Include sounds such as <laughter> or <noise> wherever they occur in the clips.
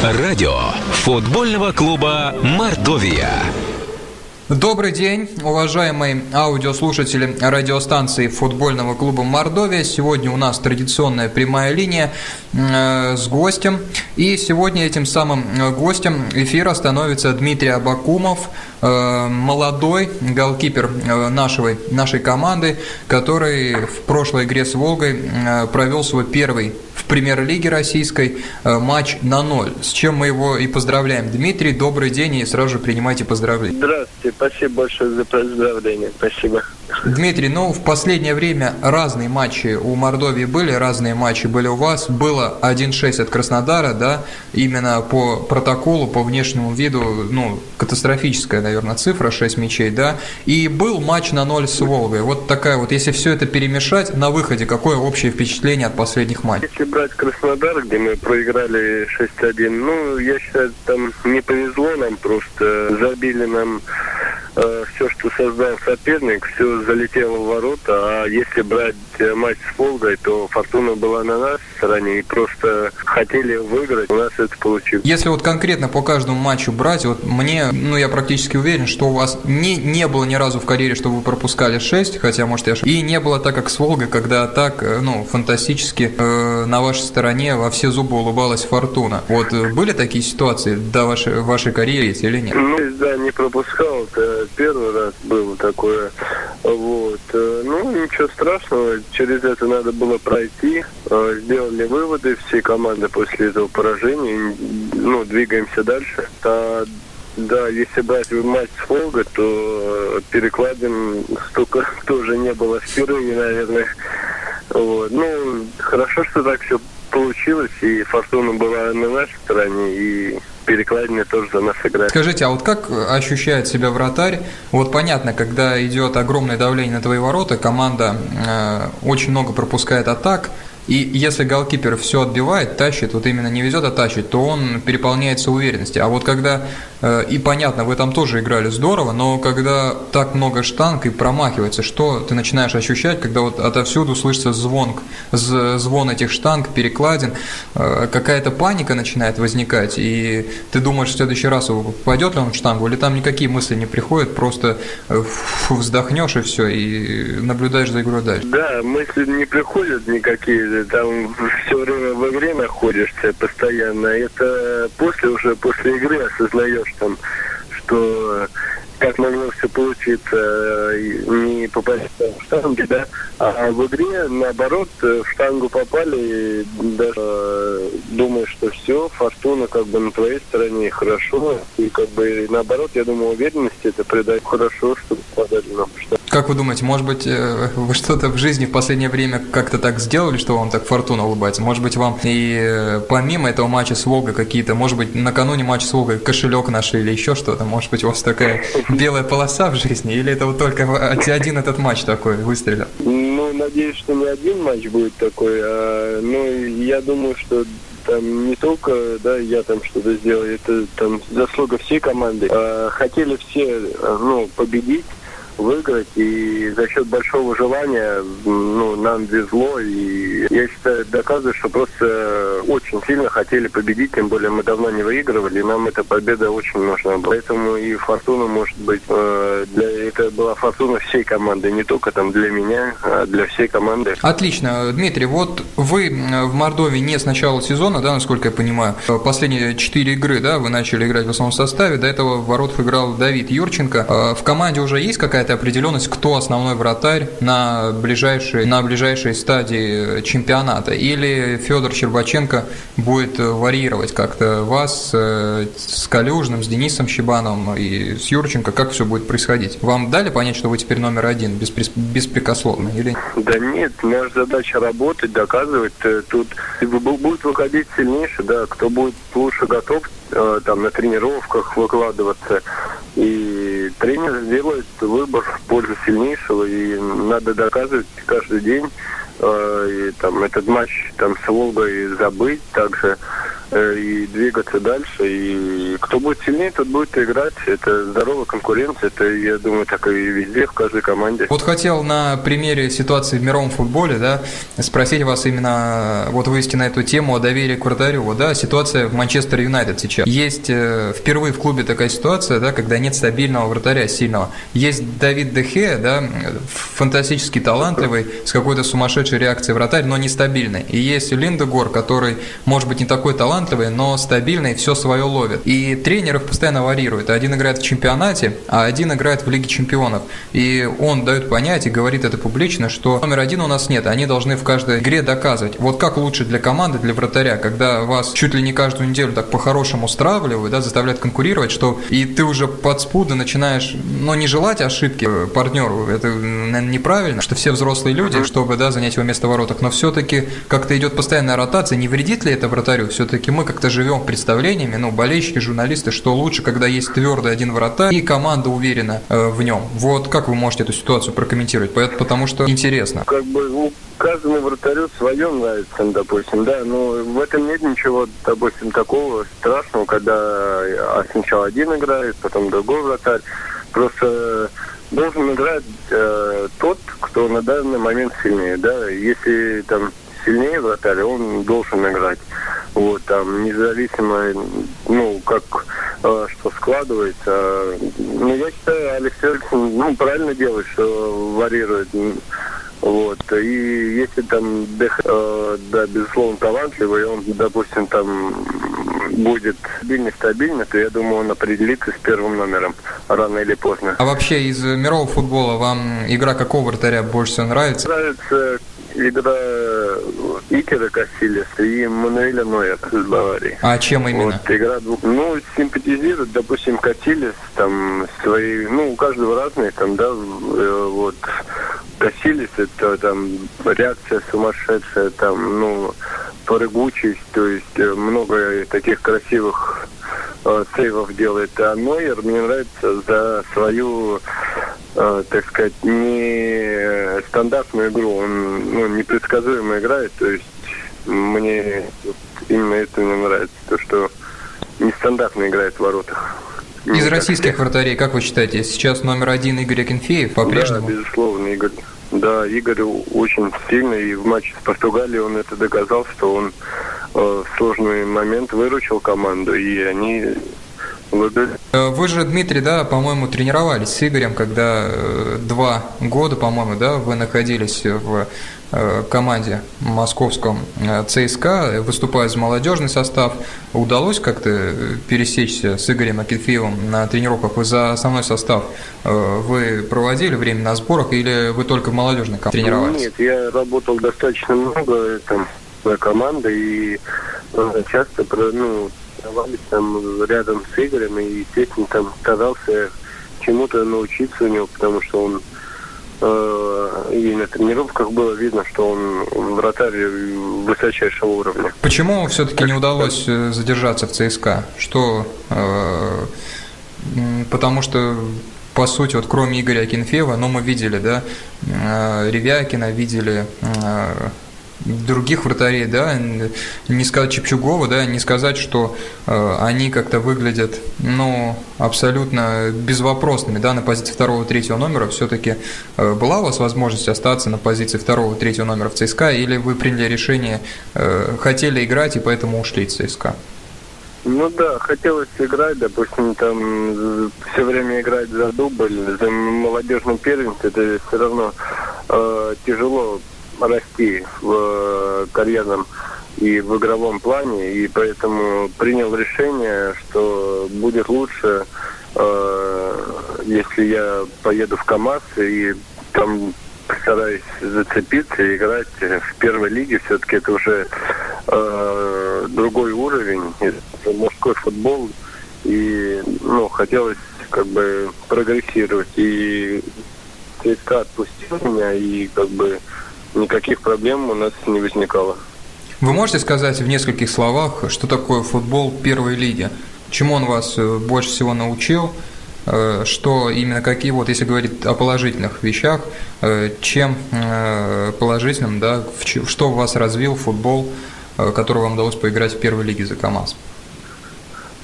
Радио футбольного клуба «Мордовия». Добрый день, уважаемые аудиослушатели радиостанции футбольного клуба «Мордовия». Сегодня у нас традиционная прямая линия э, с гостем. И сегодня этим самым э, гостем эфира становится Дмитрий Абакумов, э, молодой голкипер нашего, нашей команды, который в прошлой игре с «Волгой» провел свой первый в премьер-лиге российской э, матч на ноль. С чем мы его и поздравляем. Дмитрий, добрый день и сразу же принимайте поздравления. Здравствуйте, спасибо большое за поздравление. Спасибо. Дмитрий, ну в последнее время разные матчи у Мордовии были, разные матчи были у вас. Было 1-6 от Краснодара, да, именно по протоколу, по внешнему виду, ну, катастрофическая, наверное, цифра, 6 мячей, да. И был матч на 0 с Волгой. Вот такая вот, если все это перемешать, на выходе какое общее впечатление от последних матчей? Если брать Краснодар, где мы проиграли 6-1, ну, я считаю, там не повезло нам просто, забили нам все, что создал соперник, все залетело в ворота. А если брать э, матч с Волгой, то фортуна была на нас стороне и просто хотели выиграть. У нас это получилось. Если вот конкретно по каждому матчу брать, вот мне, ну я практически уверен, что у вас не, не было ни разу в карьере, что вы пропускали 6, хотя, может, я ошибаюсь. И не было так, как с Волгой, когда так, э, ну, фантастически э, на вашей стороне во все зубы улыбалась фортуна. Вот э, были такие ситуации до вашей, вашей карьеры или нет? Ну, да, не пропускал. Это первый раз было такое. Вот. Э, Ну, ничего страшного. Через это надо было пройти. Э, Сделали выводы все команды после этого поражения. Ну, двигаемся дальше. А, да, если брать матч с Волгой, то э, перекладин столько <laughs> тоже не было впервые, наверное. Вот. Ну, хорошо, что так все получилось, и фортуна была на нашей стороне, и перекладины тоже за нас играет. Скажите, а вот как ощущает себя вратарь? Вот понятно, когда идет огромное давление на твои ворота, команда э, очень много пропускает атак, и если голкипер все отбивает, тащит, вот именно не везет, а тащит, то он переполняется уверенностью. А вот когда, и понятно, вы там тоже играли здорово, но когда так много штанг и промахивается, что ты начинаешь ощущать, когда вот отовсюду слышится звон, звон этих штанг, перекладин, э, какая-то паника начинает возникать, и ты думаешь в следующий раз, пойдет ли он в штангу, или там никакие мысли не приходят, просто э, вздохнешь и все, и наблюдаешь за игрой дальше. Да, мысли не приходят никакие, там все время в игре находишься постоянно. Это после уже, после игры осознаешь там, что как могло все получиться, не попасть в штанги, да, а в игре, наоборот, в штангу попали, и даже думаешь, что все, фортуна как бы на твоей стороне, хорошо, и как бы наоборот, я думаю, уверенности это придает хорошо, что попадали нам в штангу. Как вы думаете, может быть, вы что-то в жизни в последнее время как-то так сделали, что вам так фортуна улыбается? Может быть, вам и помимо этого матча с Волгой какие-то, может быть, накануне матча с Волгой кошелек нашли или еще что-то? Может быть, у вас такая белая полоса в жизни? Или это вот только один этот матч такой выстрелил? Ну, надеюсь, что не один матч будет такой. А, ну, я думаю, что там не только, да, я там что-то сделал, это там заслуга всей команды. А, хотели все, ну, победить выиграть, и за счет большого желания ну, нам везло, и я считаю, доказывает, что просто очень сильно хотели победить, тем более мы давно не выигрывали, и нам эта победа очень нужна была. Поэтому и фортуна, может быть, для, это была фортуна всей команды, не только там для меня, а для всей команды. Отлично. Дмитрий, вот вы в Мордовии не с начала сезона, да, насколько я понимаю, последние четыре игры, да, вы начали играть в основном составе, до этого в воротах играл Давид Юрченко. В команде уже есть какая-то какая-то определенность, кто основной вратарь на ближайшей, на ближайшей стадии чемпионата? Или Федор Щербаченко будет варьировать как-то вас с Калюжным, с Денисом Щебановым и с Юрченко? Как все будет происходить? Вам дали понять, что вы теперь номер один, беспрекословно? Или... Да нет, наша задача работать, доказывать. Тут будет выходить сильнейший, да, кто будет лучше готов там на тренировках выкладываться. И тренер сделает выбор в пользу сильнейшего, и надо доказывать каждый день. И, там, этот матч там, с Волгой забыть также. э, и двигаться дальше. И кто будет сильнее, тот будет играть. Это здоровая конкуренция. Это, я думаю, так и везде, в каждой команде. Вот хотел на примере ситуации в мировом футболе, да, спросить вас именно, вот вывести на эту тему о доверии к вратарю. Да, ситуация в Манчестер Юнайтед сейчас. Есть э, впервые в клубе такая ситуация, да, когда нет стабильного вратаря сильного. Есть Давид Дехе, да, фантастически талантливый, с какой-то сумасшедшей реакцией вратарь, но нестабильный. И есть Линдегор, который, может быть, не такой талантливый, но стабильный, все свое ловит. И тренеров постоянно варьируют. Один играет в чемпионате, а один играет в Лиге чемпионов. И он дает понять и говорит это публично, что номер один у нас нет, они должны в каждой игре доказывать. Вот как лучше для команды, для вратаря, когда вас чуть ли не каждую неделю так по-хорошему стравливают, да, заставляют конкурировать, что и ты уже подспудно начинаешь, ну, не желать ошибки партнеру, это, наверное, неправильно, что все взрослые люди, чтобы, да, занять его место в воротах, но все-таки как-то идет постоянная ротация, не вредит ли это вратарю? Все-таки мы как-то живем представлениями, ну, болельщики, журналисты, что лучше, когда есть твердый один вратарь и команда уверена э, в нем. Вот как вы можете эту ситуацию прокомментировать? Потому что интересно. Как бы ну, каждому вратарю свое нравится, допустим, да, но в этом нет ничего, допустим, такого страшного, когда а, сначала один играет, потом другой вратарь. Просто должен играть э, тот, кто на данный момент сильнее, да. Если там сильнее вратарь, он должен играть. Вот, там, независимо, ну, как, э, что складывается. Ну, я считаю, Алексей Алексеевич, ну, правильно делает, что варьирует. Вот. И если там, э, да, безусловно, талантливый, он, допустим, там будет стабильно, стабильно, то я думаю, он определится с первым номером рано или поздно. А вообще из мирового футбола вам игра какого вратаря больше всего нравится? Нравится игра Икера Кассилиса и Мануэля Нойера из Баварии. А чем именно? Вот, игра двух... Ну, симпатизирует, допустим, Кассилис, там, свои... Ну, у каждого разные, там, да, э, вот... Кассилис, это там реакция сумасшедшая, там, ну, прыгучесть, то есть э, много таких красивых э, сейвов делает. А Нойер мне нравится за свою, э, так сказать, не стандартную игру. Он ну, непредсказуемо играет, то есть мне именно это мне нравится, то, что нестандартно играет в воротах. Из российских вратарей, как вы считаете, сейчас номер один Игорь Акинфеев по-прежнему? Да, безусловно, Игорь. Да, Игорь очень сильный, и в матче с Португалией он это доказал, что он э, в сложный момент выручил команду, и они э, вы же, Дмитрий, да, по-моему, тренировались с Игорем, когда э, два года, по-моему, да, вы находились в Э, команде московском э, ЦСКА, выступая за молодежный состав. Удалось как-то пересечься с Игорем Акинфеевым на тренировках? Вы за основной состав э, вы проводили время на сборах или вы только в молодежной команде тренировались? Нет, я работал достаточно много там, на команде и часто ну, тренировались там рядом с Игорем и, естественно, там старался чему-то научиться у него, потому что он Э, и на тренировках было видно, что он вратарь высочайшего уровня. Почему все-таки не удалось э, задержаться в ЦСКА? Что? Э, потому что по сути, вот кроме Игоря Акинфеева, но мы видели, да, Ревякина, видели других вратарей, да, не сказать Чепчугова, да, не сказать, что э, они как-то выглядят, ну, абсолютно безвопросными, да, на позиции второго, третьего номера. Все-таки э, была у вас возможность остаться на позиции второго, третьего номера в ЦСКА, или вы приняли решение, э, хотели играть и поэтому ушли из ЦСКА? Ну да, хотелось играть, допустим, там все время играть за дубль, за молодежный первенство, это все равно э, тяжело расти в э, карьерном и в игровом плане, и поэтому принял решение, что будет лучше, э, если я поеду в КАМАЗ и там постараюсь зацепиться и играть в первой лиге. Все-таки это уже э, другой уровень, это мужской футбол, и ну хотелось как бы прогрессировать. И ЦСКА отпустил меня, и как бы никаких проблем у нас не возникало. Вы можете сказать в нескольких словах, что такое футбол первой лиги? Чему он вас э, больше всего научил? Э, что именно какие, вот если говорить о положительных вещах, э, чем положительным, да, что в вас развил футбол который вам удалось поиграть в первой лиге за КАМАЗ?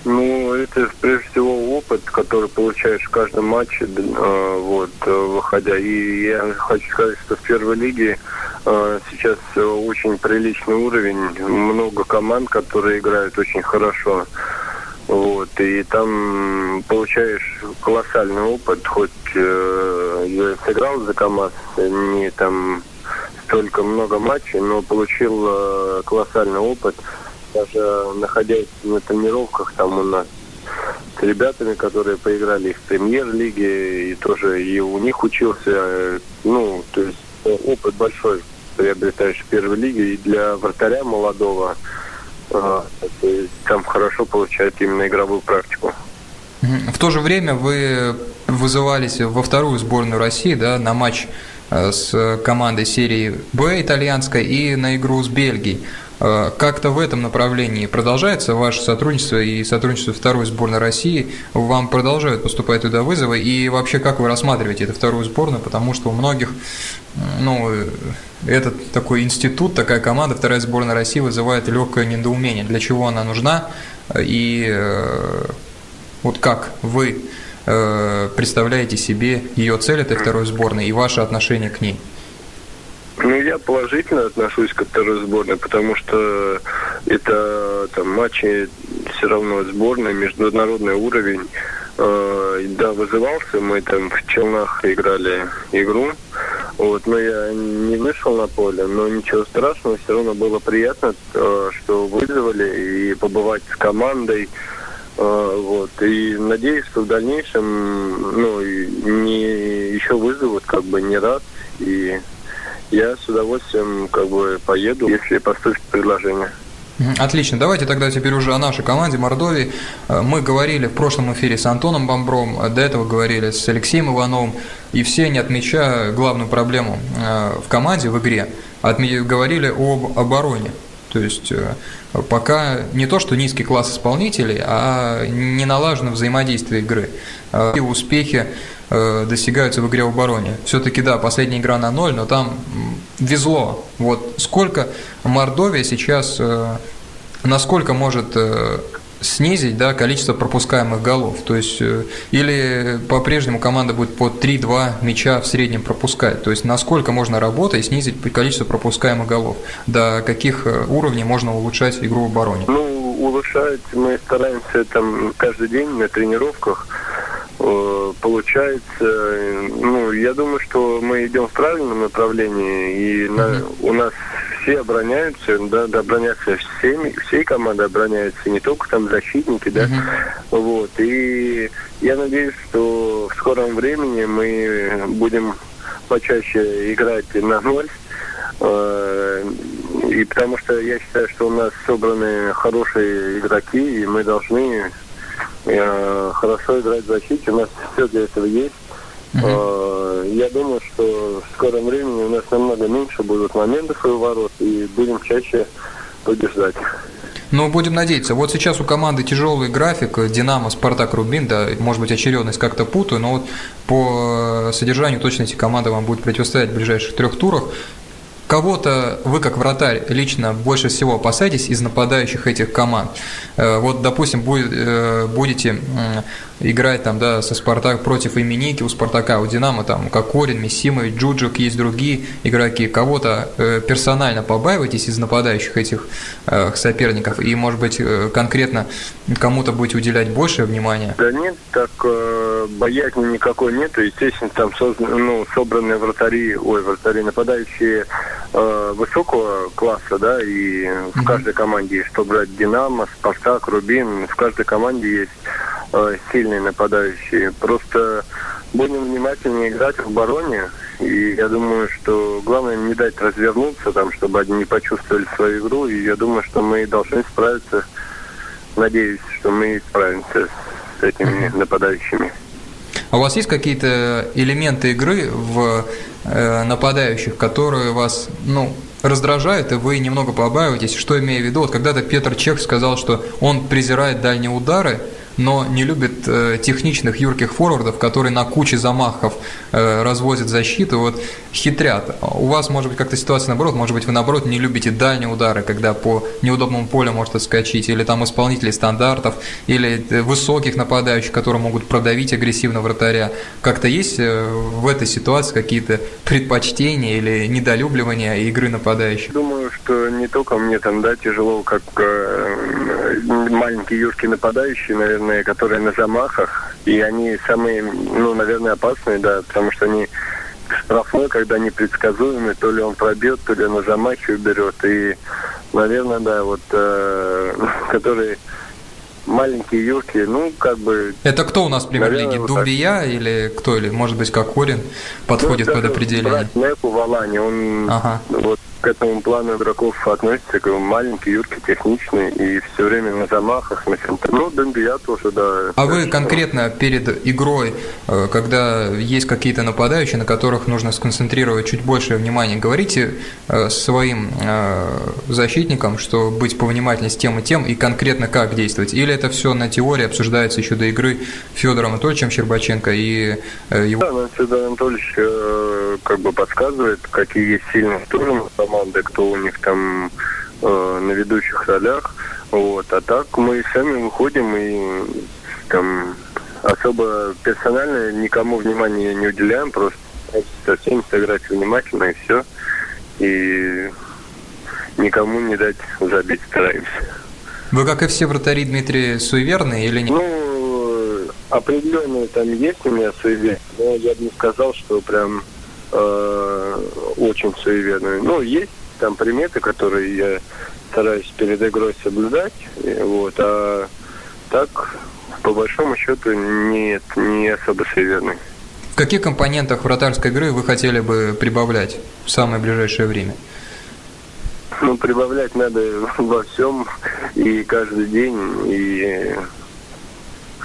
Ну, это прежде всего опыт, который получаешь в каждом матче, вот, выходя. И я хочу сказать, что в первой лиге сейчас очень приличный уровень, много команд, которые играют очень хорошо. Вот, и там получаешь колоссальный опыт, хоть э, я сыграл за КАМАЗ, не там столько много матчей, но получил э, колоссальный опыт. Даже находясь на тренировках там у нас с ребятами, которые поиграли в премьер-лиге, и тоже и у них учился, э, ну, то есть опыт большой приобретаешь в первой лиге, и для вратаря молодого а, там хорошо получать именно игровую практику. В то же время вы вызывались во вторую сборную России да, на матч э, с командой серии Б итальянской и на игру с Бельгией. Э, как-то в этом направлении продолжается ваше сотрудничество и сотрудничество второй сборной России? Вам продолжают поступать туда вызовы? И вообще, как вы рассматриваете эту вторую сборную? Потому что у многих, ну, этот такой институт, такая команда, вторая сборная России вызывает легкое недоумение. Для чего она нужна? И э, вот как вы э, представляете себе ее цель этой второй сборной и ваше отношение к ней? Ну, я положительно отношусь к второй сборной, потому что это там матчи все равно сборной, международный уровень. Э, да, вызывался, мы там в Челнах играли игру, вот, но я не вышел на поле, но ничего страшного, все равно было приятно, э, что вызвали и побывать с командой. Э, вот, и надеюсь, что в дальнейшем, ну, не еще вызовут как бы не раз, и я с удовольствием как бы поеду, если поступит предложение. Отлично. Давайте тогда теперь уже о нашей команде Мордовии. Э, мы говорили в прошлом эфире с Антоном Бомбром, до этого говорили с Алексеем Ивановым, и все, не отмечая главную проблему э, в команде, в игре, говорили об обороне. То есть э, пока не то, что низкий класс исполнителей, а не налажено взаимодействие игры. И успехи достигаются в игре в обороне. Все-таки, да, последняя игра на ноль, но там везло. Вот сколько Мордовия сейчас, э, насколько может э, снизить да, количество пропускаемых голов. То есть, э, или по-прежнему команда будет по 3-2 мяча в среднем пропускать. То есть, насколько можно работать и снизить количество пропускаемых голов. До каких уровней можно улучшать игру в обороне? Ну, улучшать мы стараемся там каждый день на тренировках получается, ну, я думаю, что мы идем в правильном направлении, и на, у нас все обороняются, да, да обороняются всеми, всей команды обороняются, не только там защитники, да, uh-huh. вот, и я надеюсь, что в скором времени мы будем почаще играть на ноль, э, и потому что я считаю, что у нас собраны хорошие игроки, и мы должны э, хорошо играть в защите. У нас все для этого есть. Uh-huh. Я думаю, что в скором времени у нас намного меньше будут моментов и ворот, и будем чаще побеждать. Ну, будем надеяться. Вот сейчас у команды тяжелый график. Динамо, Спартак, Рубин, да, может быть, очередность как-то путаю, но вот по содержанию точно эти команды вам будут противостоять в ближайших трех турах. Кого-то вы, как вратарь, лично больше всего опасаетесь из нападающих этих команд? Э, вот, допустим, э, будете играть там, да, со Спартак против Именики у Спартака, у Динамо, там, как Корин, Мессимович, Джуджик, есть другие игроки. Кого-то э, персонально побаиваетесь из нападающих этих э, соперников? И, может быть, э, конкретно кому-то будете уделять больше внимания? Да нет, так э, боязни никакой нету. Естественно, там создан, ну, собранные вратари, ой, вратари нападающие э, высокого класса, да, и mm-hmm. в каждой команде есть, что брать Динамо, Спартак, Рубин, в каждой команде есть э, сильные нападающие. Просто будем внимательнее играть в обороне. И я думаю, что главное не дать развернуться, там, чтобы они не почувствовали свою игру. И я думаю, что мы должны справиться. Надеюсь, что мы справимся с этими нападающими. А у вас есть какие-то элементы игры в э, нападающих, которые вас, ну, раздражают, и вы немного побаиваетесь? Что имею в виду? Вот когда-то Петр Чех сказал, что он презирает дальние удары, но не любит э, техничных юрких форвардов, которые на куче замахов э, развозят защиту, вот хитрят. У вас может быть как-то ситуация наоборот, может быть вы наоборот не любите дальние удары, когда по неудобному полю может отскочить, или там исполнители стандартов, или э, высоких нападающих, которые могут продавить агрессивно вратаря. Как-то есть в этой ситуации какие-то предпочтения или недолюбливания игры нападающих? Думаю, что не только мне там, да, тяжело, как э, маленькие юркие нападающие, наверное, которые на замахах, и они самые, ну, наверное, опасные, да, потому что они штрафной, когда непредсказуемый, то ли он пробьет, то ли на замахе уберет. И, наверное, да, вот, э, <laughs> которые маленькие юрки, ну, как бы... Это кто у нас в премьер-лиге? Вот Дубия так. или кто? Или, может быть, Кокорин подходит ну, под определение? Брат Неку Валани, он ага. вот к этому плану игроков относится, как маленький, юркий, техничный и все время на замахах, на чем-то. Ну, Дембия тоже, да. А вы конкретно перед игрой, э, когда есть какие-то нападающие, на которых нужно сконцентрировать чуть больше внимания, говорите э, своим э, защитникам, что быть повнимательнее с тем и тем, и конкретно как действовать? Или это все на теории обсуждается еще до игры Федором Анатольевичем Щербаченко и его... Да, Федор Анатольевич как бы подсказывает, какие есть сильные стороны команды, кто у них там э, на ведущих ролях. Вот. А так мы сами выходим и там особо персонально никому внимания не уделяем, просто со всеми сыграть внимательно и все. И никому не дать забить стараемся. Вы, как и все вратари, Дмитрий, суеверные или нет? Ну, определенные там есть у меня суеверия, но я бы не сказал, что прям э, очень суеверные. Ну, есть там приметы, которые я стараюсь перед игрой соблюдать. Вот, а так, по большому счету, нет, не особо суеверный. В каких компонентах вратарской игры вы хотели бы прибавлять в самое ближайшее время? Ну, прибавлять надо во всем и каждый день, и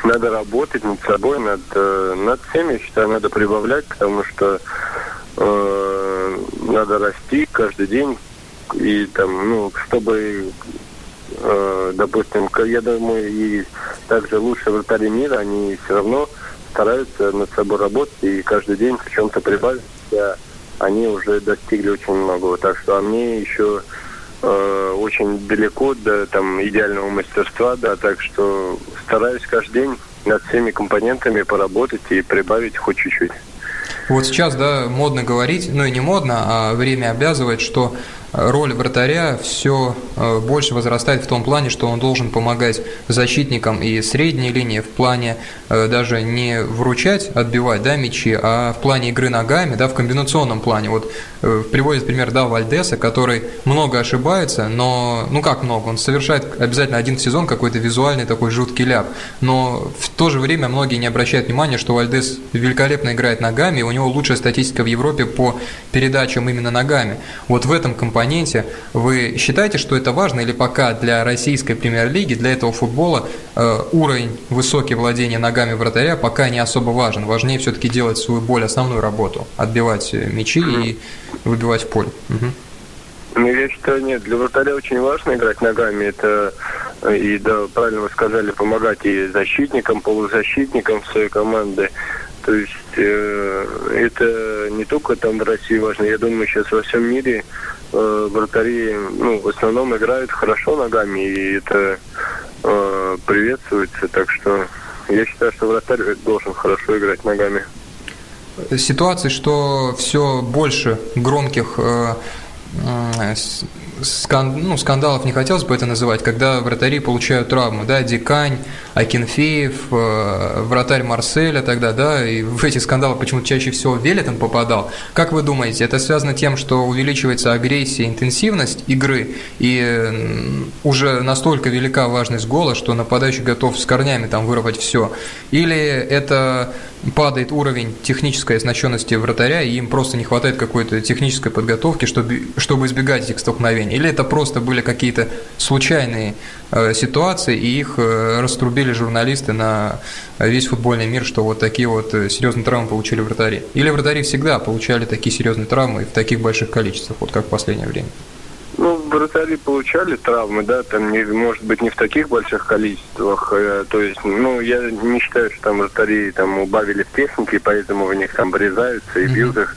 надо работать над собой, над, э, над всеми, я считаю, надо прибавлять, потому что э, надо расти каждый день. И там, ну, чтобы, э, допустим, я думаю, и также лучшие вратари мира, они все равно стараются над собой работать и каждый день в чем-то прибавить. Они уже достигли очень многого. Так что а мне еще э, очень далеко до там идеального мастерства, да, так что стараюсь каждый день над всеми компонентами поработать и прибавить хоть чуть-чуть. Вот сейчас, да, модно говорить, ну и не модно, а время обязывает, что роль вратаря все э, больше возрастает в том плане, что он должен помогать защитникам и средней линии в плане э, даже не вручать, отбивать да, мячи, а в плане игры ногами, да, в комбинационном плане. Вот э, приводит пример да, Вальдеса, который много ошибается, но, ну как много, он совершает обязательно один сезон какой-то визуальный такой жуткий ляп, но в то же время многие не обращают внимания, что Вальдес великолепно играет ногами, у него лучшая статистика в Европе по передачам именно ногами. Вот в этом компоненте компоненте. Вы считаете, что это важно или пока для российской премьер-лиги, для этого футбола э, уровень высокий владения ногами вратаря пока не особо важен? Важнее все-таки делать свою более основную работу, отбивать мячи и выбивать в поле. Угу. Ну, я считаю, нет, для вратаря очень важно играть ногами. Это, э, и да, правильно вы сказали, помогать и защитникам, полузащитникам своей команды. То есть э, это не только там в России важно, я думаю, сейчас во всем мире э, вратари ну, в основном играют хорошо ногами, и это э, приветствуется. Так что я считаю, что вратарь должен хорошо играть ногами. Ситуации, что все больше громких э, э, скан, ну, скандалов не хотелось бы это называть, когда вратари получают травму, да, Дикань, Акинфеев, э, вратарь Марселя тогда, да, и в эти скандалы почему-то чаще всего Велитон попадал. Как вы думаете, это связано тем, что увеличивается агрессия, интенсивность игры, и уже настолько велика важность гола, что нападающий готов с корнями там вырвать все? Или это падает уровень технической оснащенности вратаря, и им просто не хватает какой-то технической подготовки, чтобы, чтобы избегать этих столкновений? Или это просто были какие-то случайные э, ситуации, и их э, раструбили журналисты на весь футбольный мир, что вот такие вот э, серьезные травмы получили вратари? Или вратари всегда получали такие серьезные травмы в таких больших количествах, вот как в последнее время? Ну, вратари получали травмы, да, там, не, может быть, не в таких больших количествах. Э, то есть, ну, я не считаю, что там вратари там убавили в технике, поэтому в них там врезаются и бьют их.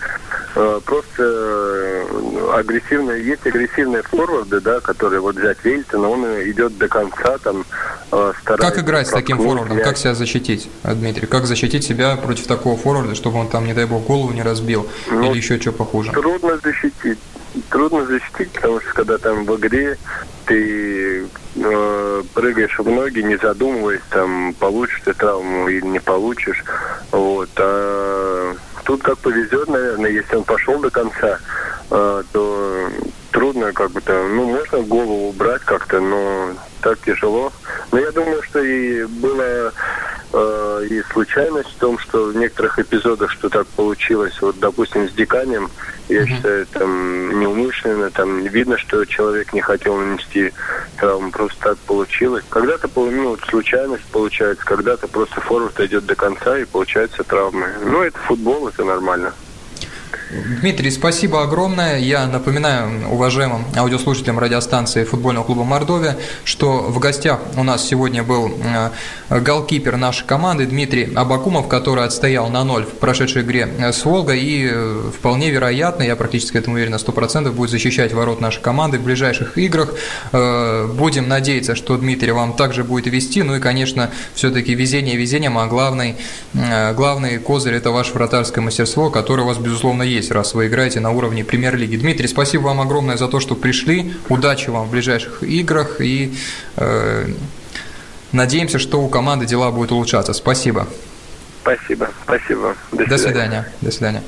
Просто э, агрессивные, есть агрессивные форварды, да, которые вот взять Вельтона, он идет до конца, там, э, старается... Как играть с таким форвардом? Как себя защитить, Дмитрий? Как защитить себя против такого форварда, чтобы он там, не дай бог, голову не разбил ну, или еще что похуже? Трудно защитить. Трудно защитить, потому что когда там в игре ты э, прыгаешь в ноги, не задумываясь, там, получишь ты травму или не получишь. Вот. А тут как повезет, наверное, если он пошел до конца, э, то трудно как бы там, ну, можно голову убрать как-то, но так тяжело. Но я думаю, что и было э, и случайность в том, что в некоторых эпизодах, что так получилось, вот, допустим, с Диканием, я mm-hmm. считаю, там неумышленно, там видно, что человек не хотел нанести травму, просто так получилось. Когда-то, ну, случайность получается, когда-то просто форвард идет до конца и получается травмы. Ну, это футбол, это нормально. Дмитрий, спасибо огромное. Я напоминаю уважаемым аудиослушателям радиостанции футбольного клуба Мордовия, что в гостях у нас сегодня был э, голкипер нашей команды Дмитрий Абакумов, который отстоял на ноль в прошедшей игре с Волгой и э, вполне вероятно, я практически этому уверен на 100%, будет защищать ворот нашей команды в ближайших играх. Э, будем надеяться, что Дмитрий вам также будет вести. Ну и, конечно, все-таки везение везением, а главный, главный козырь – это ваше вратарское мастерство, которое у вас, безусловно, есть здесь, раз вы играете на уровне премьер-лиги. Дмитрий, спасибо вам огромное за то, что пришли. Удачи вам в ближайших играх и э, надеемся, что у команды дела будут улучшаться. Спасибо. Спасибо, спасибо. До, До свидания. До свидания.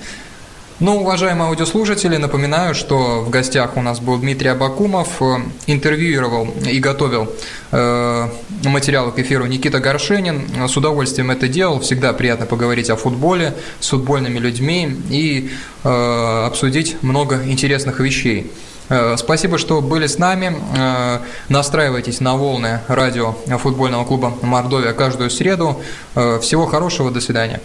Ну, уважаемые аудиослушатели, напоминаю, что в гостях у нас был Дмитрий Абакумов, э, интервьюировал и готовил э, материалы к эфиру Никита Горшенин. С удовольствием это делал. Всегда приятно поговорить о футболе с футбольными людьми и э, обсудить много интересных вещей. Э, спасибо, что были с нами. Э, настраивайтесь на волны радио футбольного клуба «Мордовия» каждую среду. Всего хорошего, до свидания.